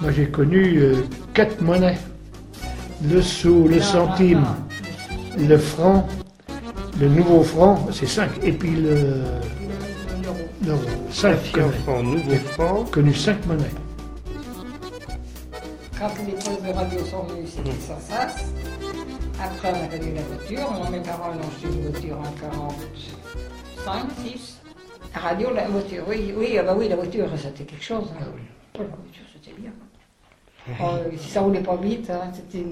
Moi, j'ai connu euh, quatre monnaies. Le sou, le centime, le franc, le nouveau franc, c'est cinq. Et puis le, non, l'euro. l'euro. Cinq Ancien connu. franc, nouveau franc. connu cinq monnaies. Quand les postes de radio sont venus, c'était sans sas. Après, on a connu la voiture. Moi, mes parents ont acheté une voiture en 45, 6. La radio, la voiture, oui, oui, ah bah oui, la voiture, c'était quelque chose. hein. Oh, la voiture, c'était bien. Oh, si ça roulait pas vite, hein, c'était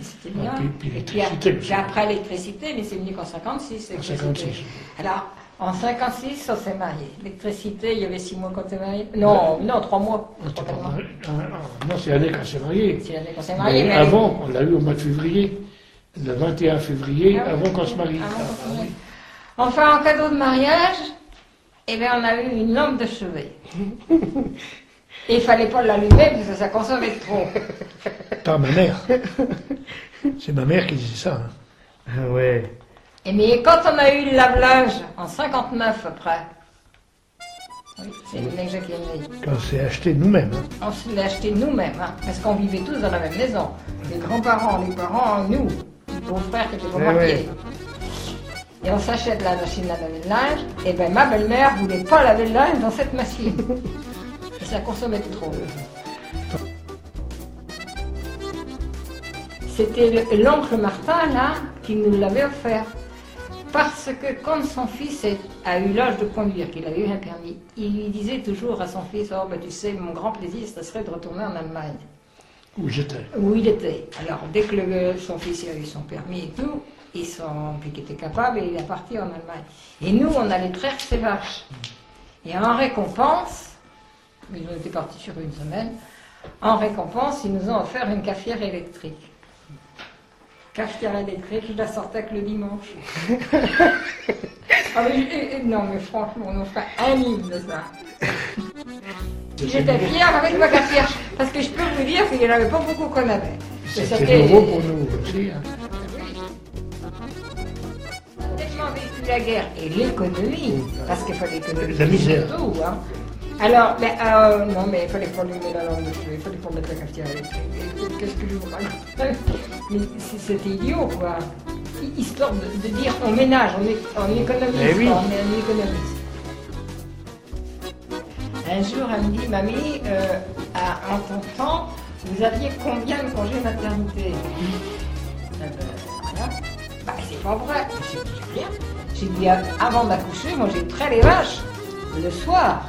c'était bien. Ah, puis- puis Et puis, après l'électricité, mais c'est venu qu'en 56. En l'électricité. 56. Alors, en 56, on s'est marié. L'électricité, il y avait six mois quand on s'est marié. Non, non, trois mois. Ah, Trois, mois. Ah, Non, c'est l'année qu'on s'est marié. C'est l'année qu'on s'est marié. Mais mais avant, on l'a eu au mois de février. Le 21 février, Ah avant qu'on se marie. Enfin, en cadeau de mariage, eh bien, on a eu une lampe de chevet. Et il fallait pas l'allumer parce que ça consommait trop. Par ma mère. C'est ma mère qui disait ça. hein. Ah ouais. Et mais quand on a eu le lave-linge en 59 après, oui, c'est né. Quand c'est acheté nous-mêmes. hein. On se l'a acheté nous-mêmes, hein, parce qu'on vivait tous dans la même maison. Les grands-parents, les parents, nous, les beaux-frères qui étaient mariés. ouais. Et on s'achète la machine à laver le linge, et ben ma belle-mère voulait pas laver le linge dans cette machine. Ça consommait trop. C'était le- l'oncle Martin, là, qui nous l'avait offert. Parce que quand son fils a eu l'âge de conduire, qu'il a eu un permis, il lui disait toujours à son fils, oh ben tu sais, mon grand plaisir, ce serait de retourner en Allemagne Où j'étais. où il était. Alors, dès que le- son fils a eu son permis et tout, ils sont, puis qu'il était capable, et il est parti en Allemagne. Et nous, on allait traire ses vaches. Et en récompense, ils ont été partis sur une semaine, en récompense, ils nous ont offert une cafetière électrique. Cafetière électrique, je la sortais que le dimanche. Ah, mais, et- et- non, mais franchement, on en ferait un livre de ça. J'étais fière avec ma cafetière, parce que je peux vous dire qu'il n'y en avait pas beaucoup qu'on avait. C'était nouveau pour nous aussi. hein. On a tellement vécu la guerre et l'économie, parce qu'il fallait économiser La misère. tout. Hein. Alors, mais, euh, non, mais il fallait mettre la langue de feu, il fallait mettre la cafetière. Et Qu'est-ce que je vous raconte Mais c'était idiot, quoi. Hi- Histoire de, de dire on ménage, on, é- on économise, Eh oui. on, on économise. Un jour, elle me dit, mamie, euh, à- en ton temps, vous aviez combien de congés maternité Eh ben. Bah, c'est pas vrai. J'ai dit rien. J'ai dit, avant d'accoucher, moi j'ai trait les vaches le soir.